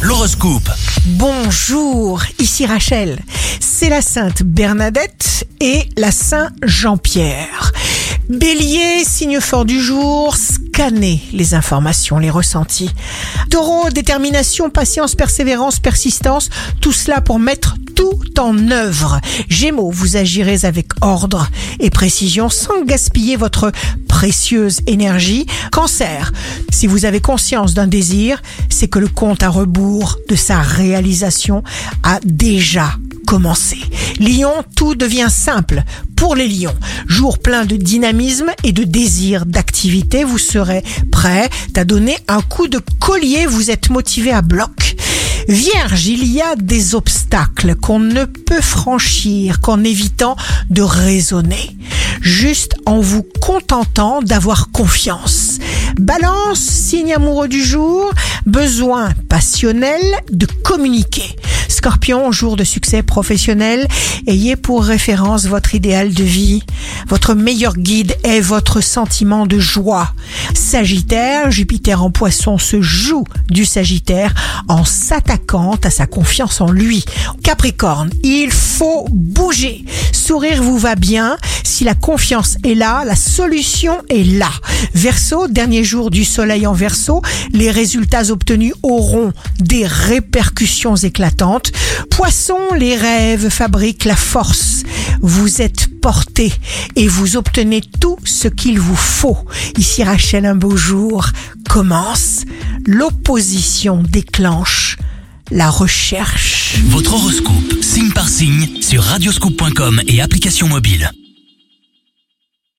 L'horoscope. Bonjour, ici Rachel. C'est la Sainte Bernadette et la Saint Jean-Pierre. Bélier, signe fort du jour, scannez les informations, les ressentis. Taureau, détermination, patience, persévérance, persistance, tout cela pour mettre tout en œuvre. Gémeaux, vous agirez avec ordre et précision sans gaspiller votre précieuse énergie. Cancer, si vous avez conscience d'un désir, c'est que le compte à rebours de sa réalisation a déjà commencé. Lion, tout devient simple pour les lions. Jour plein de dynamisme et de désir d'activité, vous serez prêt à donner un coup de collier, vous êtes motivé à bloc. Vierge, il y a des obstacles qu'on ne peut franchir qu'en évitant de raisonner, juste en vous contentant d'avoir confiance. Balance, signe amoureux du jour, besoin passionnel de communiquer. Scorpion, jour de succès professionnel, ayez pour référence votre idéal de vie. Votre meilleur guide est votre sentiment de joie. Sagittaire, Jupiter en poisson se joue du Sagittaire en s'attaquant à sa confiance en lui. Capricorne, il faut bouger. Sourire vous va bien. Si la confiance est là, la solution est là. Verseau, dernier jour du soleil en verso, les résultats obtenus auront des répercussions éclatantes. Poisson, les rêves fabriquent la force. Vous êtes et vous obtenez tout ce qu'il vous faut. Ici Rachel, un beau jour commence. L'opposition déclenche la recherche. Votre horoscope, signe par signe, sur radioscoop.com et application mobile.